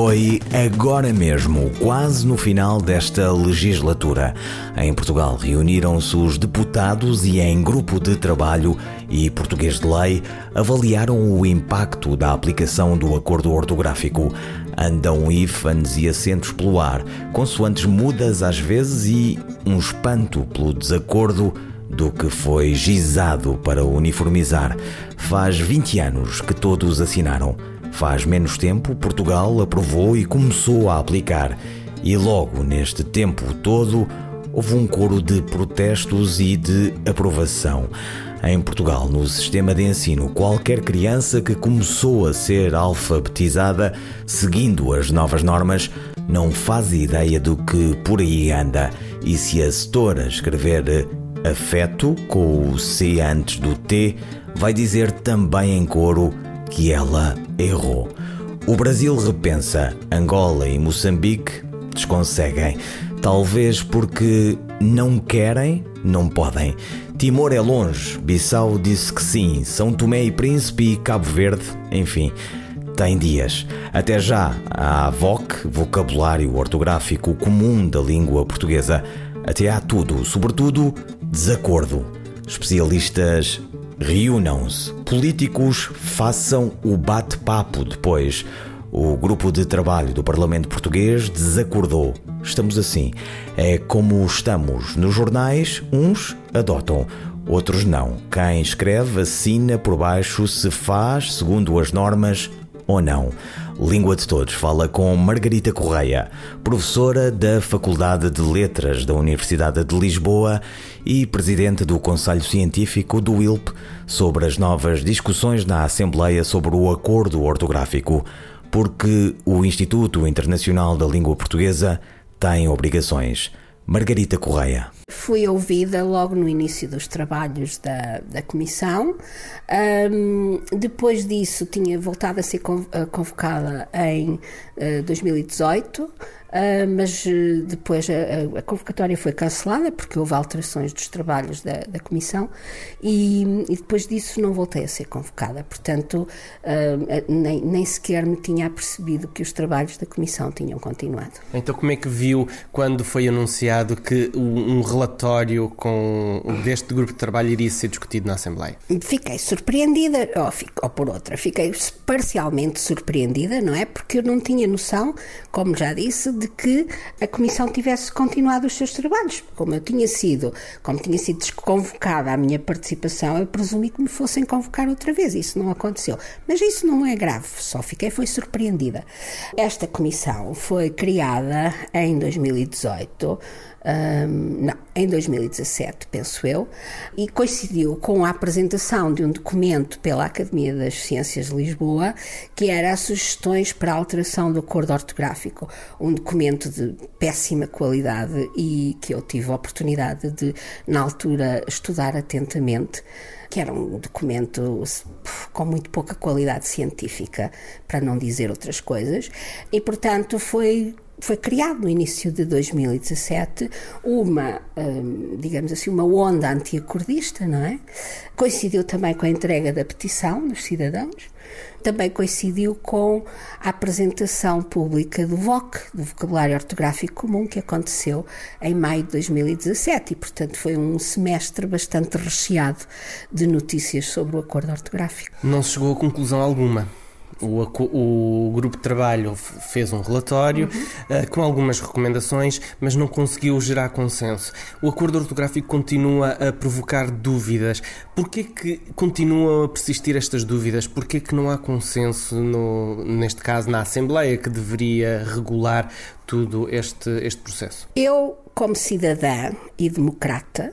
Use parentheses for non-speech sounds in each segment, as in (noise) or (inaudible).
Foi agora mesmo, quase no final desta legislatura. Em Portugal reuniram-se os deputados e, em grupo de trabalho e português de lei, avaliaram o impacto da aplicação do acordo ortográfico. Andam ífanes e acentos pelo ar, consoantes mudas às vezes e um espanto pelo desacordo do que foi gizado para uniformizar. Faz 20 anos que todos assinaram. Faz menos tempo, Portugal aprovou e começou a aplicar. E logo neste tempo todo, houve um coro de protestos e de aprovação. Em Portugal, no sistema de ensino, qualquer criança que começou a ser alfabetizada seguindo as novas normas não faz ideia do que por aí anda. E se a setora escrever afeto com o C antes do T, vai dizer também em coro que ela errou. O Brasil repensa, Angola e Moçambique desconseguem. Talvez porque não querem, não podem. Timor é longe, Bissau disse que sim, São Tomé e Príncipe e Cabo Verde, enfim, tem dias. Até já, há VOC, vocabulário ortográfico comum da língua portuguesa. Até há tudo, sobretudo desacordo. Especialistas reúnam-se. Políticos façam o bate-papo depois. O grupo de trabalho do Parlamento Português desacordou. Estamos assim. É como estamos. Nos jornais, uns adotam, outros não. Quem escreve assina por baixo se faz segundo as normas ou não. Língua de Todos fala com Margarita Correia, professora da Faculdade de Letras da Universidade de Lisboa e presidente do Conselho Científico do ILP, sobre as novas discussões na Assembleia sobre o acordo ortográfico, porque o Instituto Internacional da Língua Portuguesa tem obrigações. Margarita Correia. Fui ouvida logo no início dos trabalhos da, da comissão. Um, depois disso, tinha voltado a ser convocada em uh, 2018. Uh, mas uh, depois a, a, convocatória foi cancelada porque houve alterações dos trabalhos da, da Comissão e, e, depois disso não voltei a ser convocada. Portanto, uh, nem, nem sequer me tinha apercebido que os trabalhos da Comissão tinham continuado. Então, como é que viu quando foi anunciado que um, um relatório com deste grupo de trabalho iria ser discutido na Assembleia? Fiquei surpreendida, ou, ou por outra, fiquei parcialmente surpreendida, não é? Porque eu não tinha noção, como já disse, de que a Comissão tivesse continuado os seus trabalhos. Como eu tinha sido, como tinha sido desconvocada a minha participação, eu presumi que me fossem convocar outra vez. Isso não aconteceu. Mas isso não é grave, só fiquei foi surpreendida. Esta comissão foi criada em 2018 um, não, em 2017, penso eu, e coincidiu com a apresentação de um documento pela Academia das Ciências de Lisboa, que era sugestões para a alteração do acordo ortográfico. Um documento de péssima qualidade e que eu tive a oportunidade de, na altura, estudar atentamente que era um documento com muito pouca qualidade científica, para não dizer outras coisas, e portanto foi foi criado no início de 2017 uma, hum, digamos assim, uma onda antiacordista, não é? Coincidiu também com a entrega da petição dos cidadãos, também coincidiu com a apresentação pública do VOC, do Vocabulário Ortográfico Comum, que aconteceu em maio de 2017 e, portanto, foi um semestre bastante recheado de notícias sobre o acordo ortográfico. Não se chegou a conclusão alguma. O, o, grupo de trabalho fez um relatório uhum. uh, com algumas recomendações, mas não conseguiu gerar consenso. O acordo ortográfico continua a provocar dúvidas. Porquê que continuam a persistir estas dúvidas? Porquê que não há consenso, no, neste caso, na Assembleia, que deveria regular tudo este, este processo? Eu, como cidadã e democrata,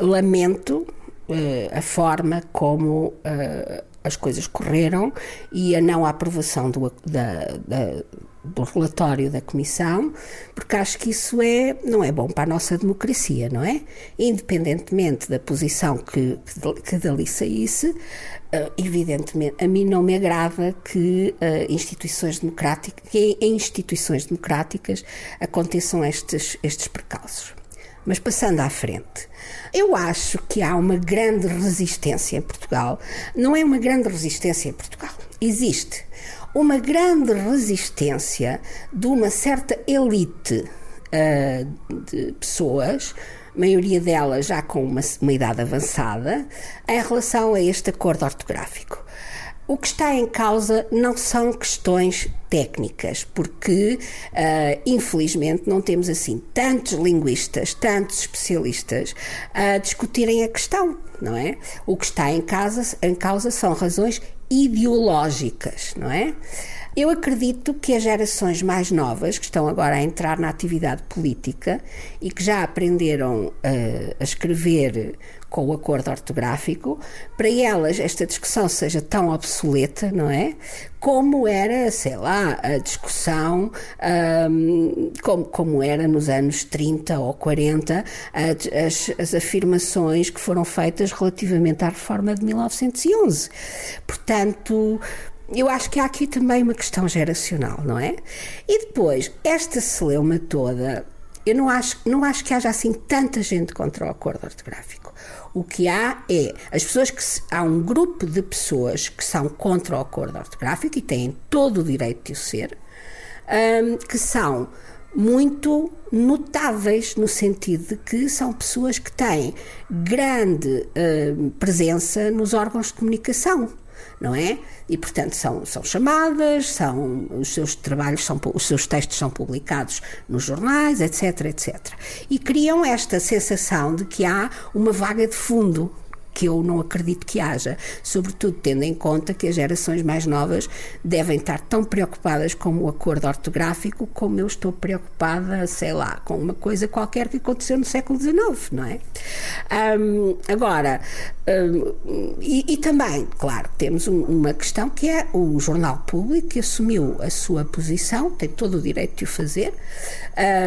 lamento uh, a forma como uh, as coisas correram e a não aprovação do, da, da, do relatório da Comissão, porque acho que isso é, não é bom para a nossa democracia, não é? Independentemente da posição que, que dali saísse, uh, evidentemente, a mim não me agrada que uh, instituições democráticas, que em instituições democráticas aconteçam estes, estes precalços. Mas passando à frente, eu acho que há uma grande resistência em Portugal. Não é uma grande resistência em Portugal. Existe uma grande resistência de uma certa elite uh, de pessoas, maioria delas já com uma, uma idade avançada, em relação a este acordo ortográfico. O que está em causa não são questões técnicas, porque uh, infelizmente não temos assim tantos linguistas, tantos especialistas a discutirem a questão, não é? O que está em, casa, em causa são razões ideológicas, não é? Eu acredito que as gerações mais novas, que estão agora a entrar na atividade política e que já aprenderam uh, a escrever com o acordo ortográfico, para elas esta discussão seja tão obsoleta, não é? Como era, sei lá, a discussão, um, como, como era nos anos 30 ou 40, as, as afirmações que foram feitas relativamente à reforma de 1911. Portanto, eu acho que há aqui também uma questão geracional, não é? E depois, esta celeuma toda, eu não acho, não acho que haja assim tanta gente contra o acordo ortográfico. O que há é as pessoas que há um grupo de pessoas que são contra o acordo ortográfico e têm todo o direito de o ser, um, que são muito notáveis no sentido de que são pessoas que têm grande uh, presença nos órgãos de comunicação não é? E, portanto, são, são chamadas, são, os seus trabalhos, são, os seus textos são publicados nos jornais, etc, etc. E criam esta sensação de que há uma vaga de fundo que eu não acredito que haja, sobretudo tendo em conta que as gerações mais novas devem estar tão preocupadas com o acordo ortográfico como eu estou preocupada, sei lá, com uma coisa qualquer que aconteceu no século XIX, não é? Um, agora, um, e, e, também, claro, temos um, uma questão que é o Jornal Público que assumiu a sua posição, tem todo o direito de o fazer,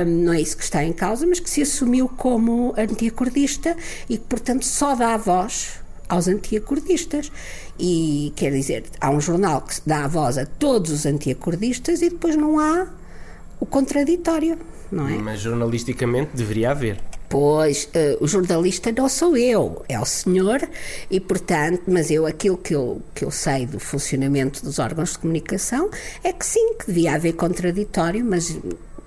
não é isso que está em causa, mas que se assumiu como antiacordista e que, portanto, só dá voz voz aos antiacordistas. E quer dizer, há um jornal que dá a voz a todos os antiacordistas e depois não há o contraditório, não é? Mas jornalisticamente deveria haver. Pois, uh, o jornalista não sou eu, é o senhor, e portanto, mas eu aquilo que eu, que eu sei do funcionamento dos órgãos de comunicação é que sim, que devia haver contraditório, mas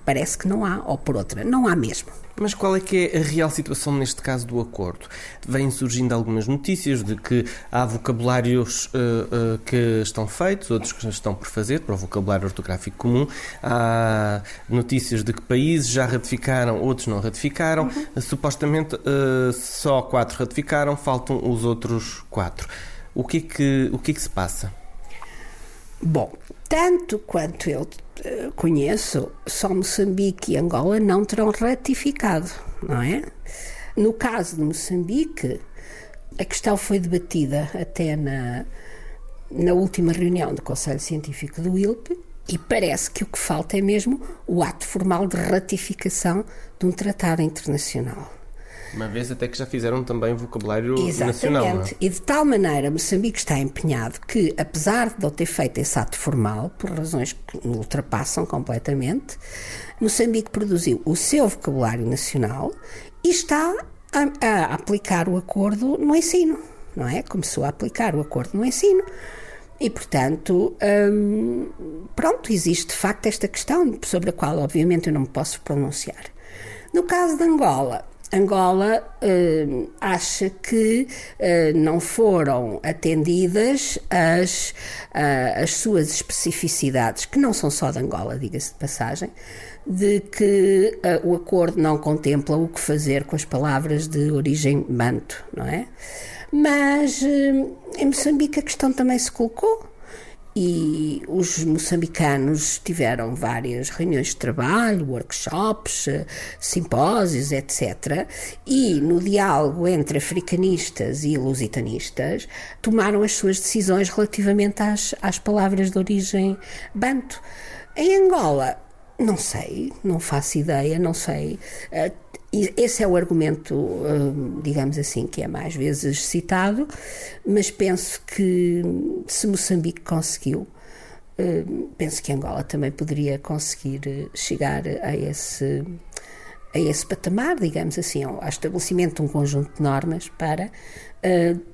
parece que não há, ou por outra, não há mesmo. Mas qual é que é a real situação neste caso do acordo? Vêm surgindo algumas notícias de que há vocabulários uh, uh, que estão feitos, outros que estão por fazer, para o vocabulário ortográfico comum. Há notícias de que países já ratificaram, outros não ratificaram. Uhum. Supostamente uh, só quatro ratificaram, faltam os outros quatro. O que é que, o que, é que se passa? Bom, tanto quanto eu eh, conheço, só Moçambique e Angola não terão ratificado, não é? No caso de Moçambique, a questão foi debatida até na, na última reunião do Conselho Científico do ILP e parece que o que falta é mesmo o ato formal de ratificação de um tratado internacional. Uma vez até que já fizeram também vocabulário Exatamente. nacional. É? E de tal maneira Moçambique está empenhado que, apesar de não ter feito esse ato formal, por razões que ultrapassam completamente, Moçambique produziu o seu vocabulário nacional e está a, a aplicar o acordo no ensino, não é? Começou a aplicar o acordo no ensino. E, portanto, hum, pronto, existe de facto esta questão sobre a qual, obviamente, eu não me posso pronunciar. No caso de Angola, Angola uh, acha que uh, não foram atendidas as, uh, as suas especificidades, que não são só de Angola, diga-se de passagem, de que o acordo não contempla o que fazer com as palavras de origem banto, não é? Mas em Moçambique a questão também se colocou e os moçambicanos tiveram várias reuniões de trabalho, workshops, eh, simpósios, etc. E no diálogo entre africanistas e lusitanistas tomaram as suas decisões relativamente às, às palavras de origem banto. Em Angola, não sei, não faço ideia, não sei. Uh, esse é o argumento, uh, digamos assim, que é mais vezes citado, mas penso que se Moçambique conseguiu, uh, penso que Angola também poderia conseguir chegar a esse, a esse patamar, digamos assim, ao estabelecimento de um conjunto de normas para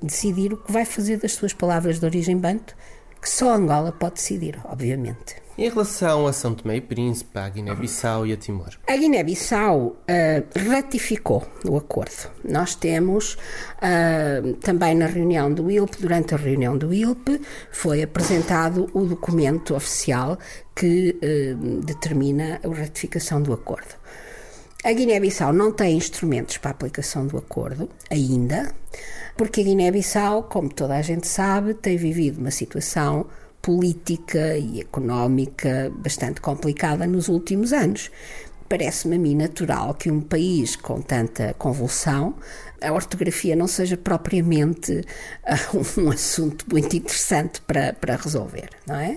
decidir o que vai fazer das suas palavras de origem banto, que só Angola pode decidir, obviamente. Em relação a São Tomé e Príncipe, a Guiné-Bissau e a Timor? A Guiné-Bissau uh, ratificou o acordo. Nós temos uh, também na reunião do ILP, durante a reunião do ILP, foi apresentado o documento oficial que uh, determina a ratificação do acordo. A Guiné-Bissau não tem instrumentos para a aplicação do acordo ainda, porque a Guiné-Bissau, como toda a gente sabe, tem vivido uma situação política e económica bastante complicada nos últimos anos. Parece-me a mim natural que um país com tanta convulsão, a ortografia não seja propriamente (laughs) um assunto muito interessante para, para resolver, não é?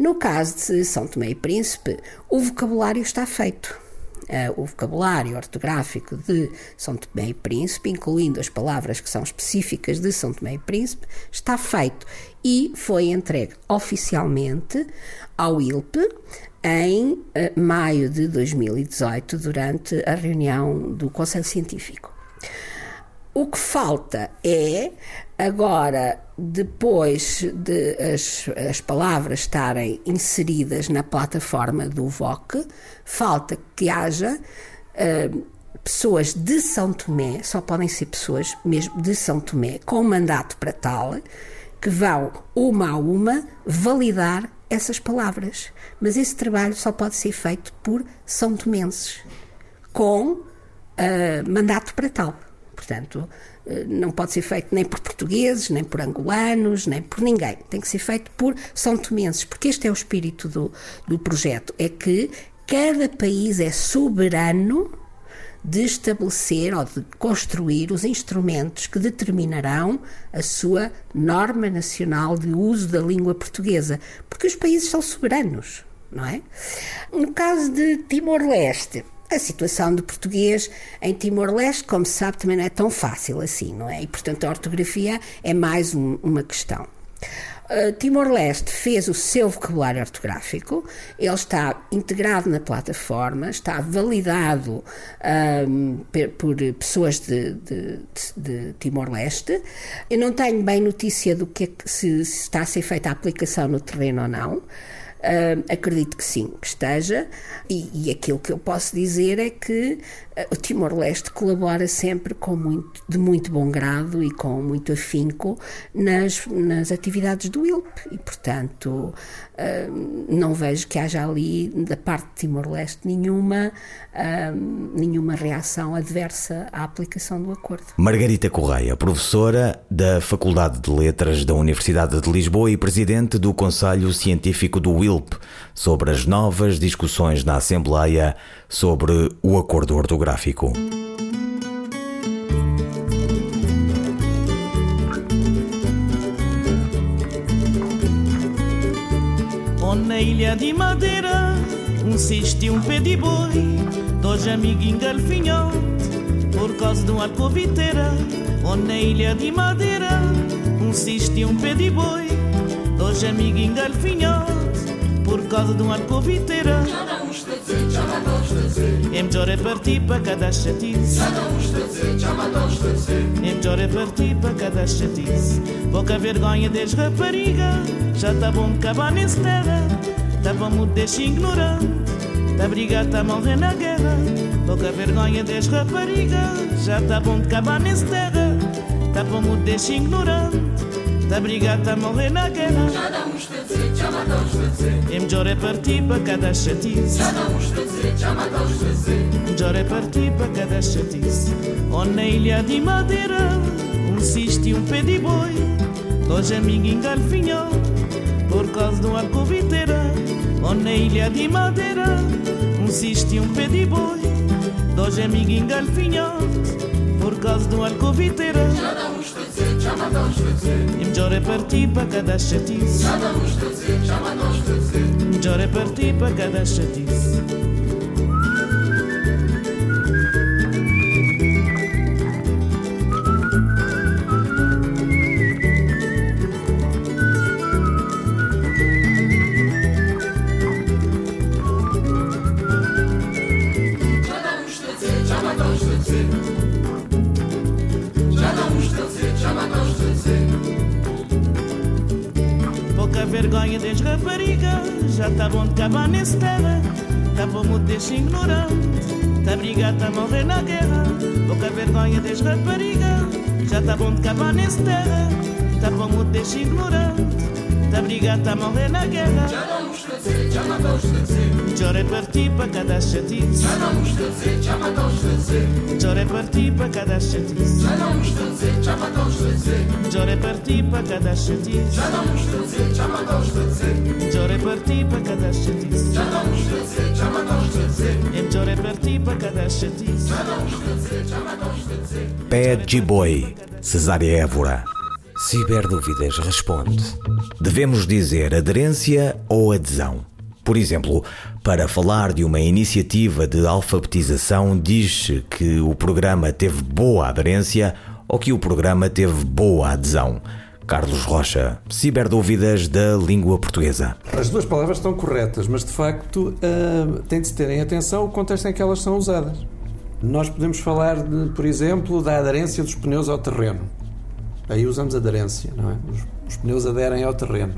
No caso de São Tomé e Príncipe, o vocabulário está feito uh, o vocabulário ortográfico de São Tomé e Príncipe, incluindo as palavras que são específicas de São Tomé e Príncipe, está feito e foi entregue oficialmente ao ILP em uh, maio de 2018, durante a reunião do Conselho Científico. O que falta é Agora, depois de as, as palavras estarem inseridas na plataforma do VOC, falta que haja uh, pessoas de São Tomé, só podem ser pessoas mesmo de São Tomé, com mandato para tal, que vão, uma a uma, validar essas palavras. Mas esse trabalho só pode ser feito por São Tomenses, com uh, mandato para tal. Portanto, eh, não pode ser feito nem por portugueses, nem por angolanos, nem por ninguém. Tem que ser feito por são tomenses, porque este é o espírito do, do projeto, é que cada país é soberano de estabelecer ou de construir os instrumentos que determinarão a sua norma nacional de uso da língua portuguesa, porque os países são soberanos, não é? No caso de Timor-Leste, a situação do português em Timor-Leste, como se sabe, também não é tão fácil assim, não é? E, portanto, a ortografia é mais um, uma questão. Uh, Timor-Leste fez o seu vocabulário ortográfico, ele está integrado na plataforma, está validado um, por pessoas de, de, de Timor-Leste. Eu não tenho bem notícia do que, é que se, se está a ser feita a aplicação no terreno ou não. Uh, acredito que sim, que esteja, e, e, aquilo que eu posso dizer é que uh, o Timor-Leste colabora sempre com muito, de muito bom grado e com muito afinco nas, nas atividades do ILP, e portanto uh, não vejo que haja ali, da parte de Timor-Leste, nenhuma, nenhuma reação adversa à aplicação do acordo. Margarita Correia, professora da Faculdade de Letras da Universidade de Lisboa e presidente do Conselho Científico do ILP sobre as novas discussões na Assembleia sobre o acordo ortográfico. Na ilha de Madeira, um cisto e um pé de boi, dois amigos engalfinhote, por causa de um arcoviteira. Na ilha de Madeira, um cisto e um pé de boi, dois amigos engalfinhote por causa de um arcoviteira. É melhor é partir para cada chatice. É melhor é partir para cada chatice. Pouca vergonha des rapariga, já tá bom de acabar nesse terra. Tá bom muito deixa ignorante, tá brigado, tá morrer na guerra. Pouca vergonha des rapariga, já tá bom de acabar nesse terra. Tá bom muito deixa ignorante. Tá brigado, tá morrer na guerra. Dizer. É partir para cada chatice. Já não está a dizer, já matamos dizer. Melhor é partir para cada chatice. Ou na ilha de madeira, um cisto e um pé de boi. Dois amigos engalfinhou, por causa de um arcoviteira. Ou na ilha de madeira, um cisto e um pé de boi. Dois amigos engalfinhou, por causa de um arcoviteira. Já não está a dizer. E melhor é partir para cada chatice. Melhor é raparigas Já tá bom de acabar nesse terra Tá bom muito deixa ignorante Tá brigado, tá morrer na guerra. Pouca vergonha das raparigas Já tá bom de acabar nesse terra Tá bom muito deixa ignorante Tá brigado, tá morrer na guerra. Já não me dizer, já não dizer. Melhor é partir para cada chatice. Já não me dizer, já não dizer Melhor é partir para cada chatice Já não me dizer, já não dizer Melhor é partir para cada chatice Já não me dizer, já não dizer Melhor é partir para cada chatice Já não me dizer, já não dizer É melhor é partir para cada chatice Já não me dizer, já não dizer Pé de boi, Cesária Évora. Ciberdúvidas responde. Devemos dizer aderência ou adesão? Por exemplo, para falar de uma iniciativa de alfabetização, diz-se que o programa teve boa aderência ou que o programa teve boa adesão. Carlos Rocha, Ciberdúvidas da língua portuguesa. As duas palavras estão corretas, mas de facto uh, tem de se ter em atenção o contexto em que elas são usadas. Nós podemos falar, de, por exemplo, da aderência dos pneus ao terreno. Aí usamos aderência, não é? Os, os pneus aderem ao terreno.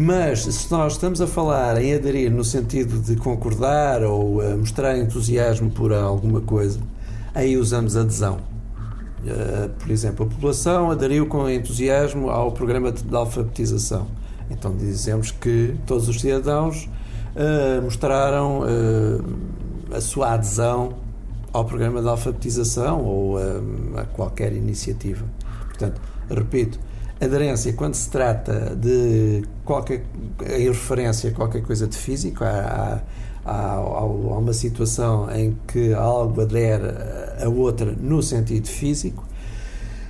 Mas se nós estamos a falar em aderir no sentido de concordar ou uh, mostrar entusiasmo por alguma coisa, aí usamos adesão. Uh, por exemplo, a população aderiu com entusiasmo ao programa de alfabetização. Então dizemos que todos os cidadãos uh, mostraram a sua adesão ao programa de alfabetização ou a qualquer iniciativa. Portanto, repito, aderência quando se trata de qualquer em referência a qualquer coisa de físico, a, a, a, a uma situação em que algo adere a outra no sentido físico,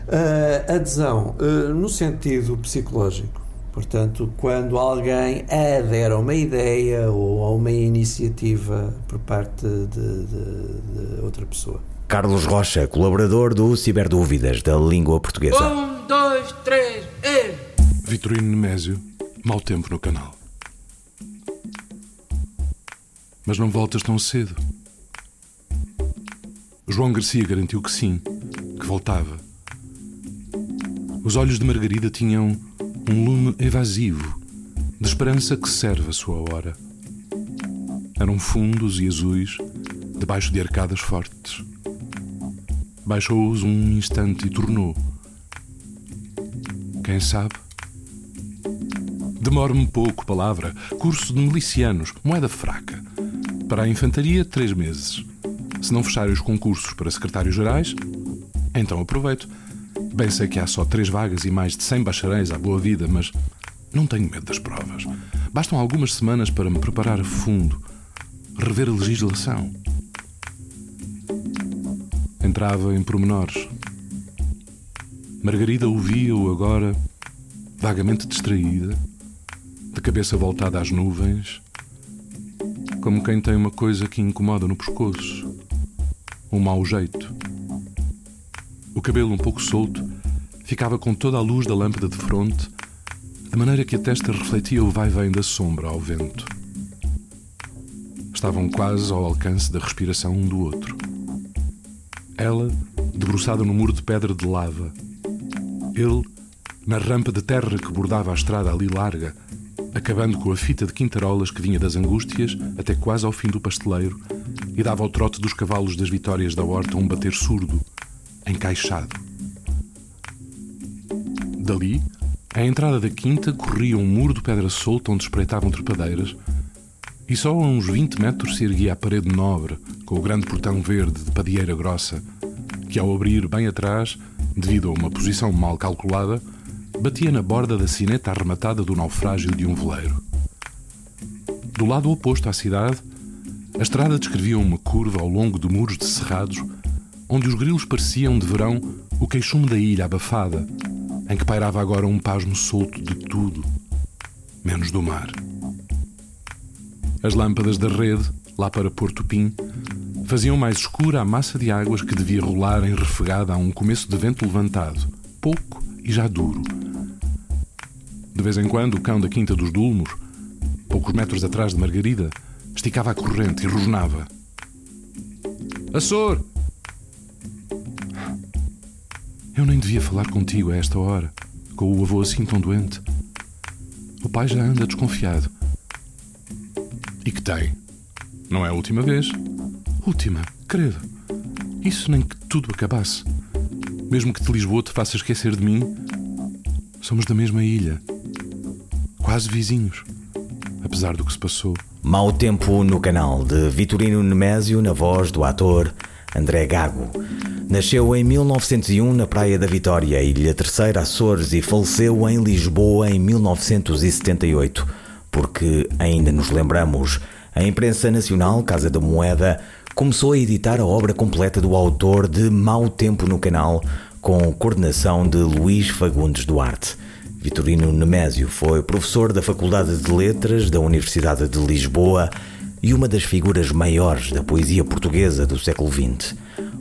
uh, adesão uh, no sentido psicológico. Portanto, quando alguém adere a uma ideia ou a uma iniciativa por parte de, de, de outra pessoa. Carlos Rocha, colaborador do Ciberdúvidas da língua portuguesa. Dois, três, e... Vitorino Nemésio, mau tempo no canal. Mas não voltas tão cedo. João Garcia garantiu que sim, que voltava. Os olhos de Margarida tinham um lume evasivo, de esperança que serve a sua hora. Eram fundos e azuis, debaixo de arcadas fortes. Baixou-os um instante e tornou. Quem sabe? Demora-me pouco, palavra. Curso de milicianos, moeda fraca. Para a infantaria, três meses. Se não fecharem os concursos para secretários gerais, então aproveito. Bem sei que há só três vagas e mais de cem bacharéis à boa vida, mas não tenho medo das provas. Bastam algumas semanas para me preparar a fundo, rever a legislação. Entrava em pormenores. Margarida ouvia-o agora, vagamente distraída, de cabeça voltada às nuvens, como quem tem uma coisa que incomoda no pescoço, um mau jeito. O cabelo um pouco solto ficava com toda a luz da lâmpada de fronte, de maneira que a testa refletia o vai-vem da sombra ao vento. Estavam quase ao alcance da respiração um do outro. Ela, debruçada no muro de pedra de lava. Ele, na rampa de terra que bordava a estrada ali larga, acabando com a fita de quintarolas que vinha das angústias até quase ao fim do pasteleiro e dava ao trote dos cavalos das vitórias da horta um bater surdo, encaixado. Dali, à entrada da quinta, corria um muro de pedra solta onde espreitavam trepadeiras, e só a uns 20 metros se erguia a parede nobre, com o grande portão verde de padieira grossa, que ao abrir bem atrás, devido a uma posição mal calculada, batia na borda da sineta arrematada do naufrágio de um veleiro. Do lado oposto à cidade, a estrada descrevia uma curva ao longo de muros de cerrados, onde os grilos pareciam de verão o queixume da ilha abafada, em que pairava agora um pasmo solto de tudo, menos do mar. As lâmpadas da rede, lá para Porto Pim, faziam mais escura a massa de águas que devia rolar em refegada a um começo de vento levantado, pouco e já duro. De vez em quando, o cão da Quinta dos Dulmos, poucos metros atrás de Margarida, esticava a corrente e rosnava. Açor! Eu nem devia falar contigo a esta hora, com o avô assim tão doente. O pai já anda desconfiado. E que tem? Não é a última vez? Última, credo. Isso nem que tudo acabasse. Mesmo que de Lisboa te faça esquecer de mim, somos da mesma ilha. Quase vizinhos. Apesar do que se passou. Mau Tempo no canal de Vitorino Nemésio na voz do ator André Gago. Nasceu em 1901 na Praia da Vitória, Ilha Terceira, Açores, e faleceu em Lisboa em 1978. Porque, ainda nos lembramos, a imprensa nacional, Casa da Moeda, começou a editar a obra completa do autor de Mau Tempo no canal, com coordenação de Luís Fagundes Duarte. Vitorino Nemésio foi professor da Faculdade de Letras da Universidade de Lisboa e uma das figuras maiores da poesia portuguesa do século XX.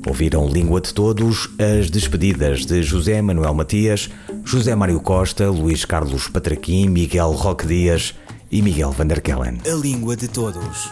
Ouviram Língua de Todos as despedidas de José Manuel Matias, José Mário Costa, Luís Carlos Patraquim, Miguel Roque Dias e Miguel van der Kellen. A Língua de Todos,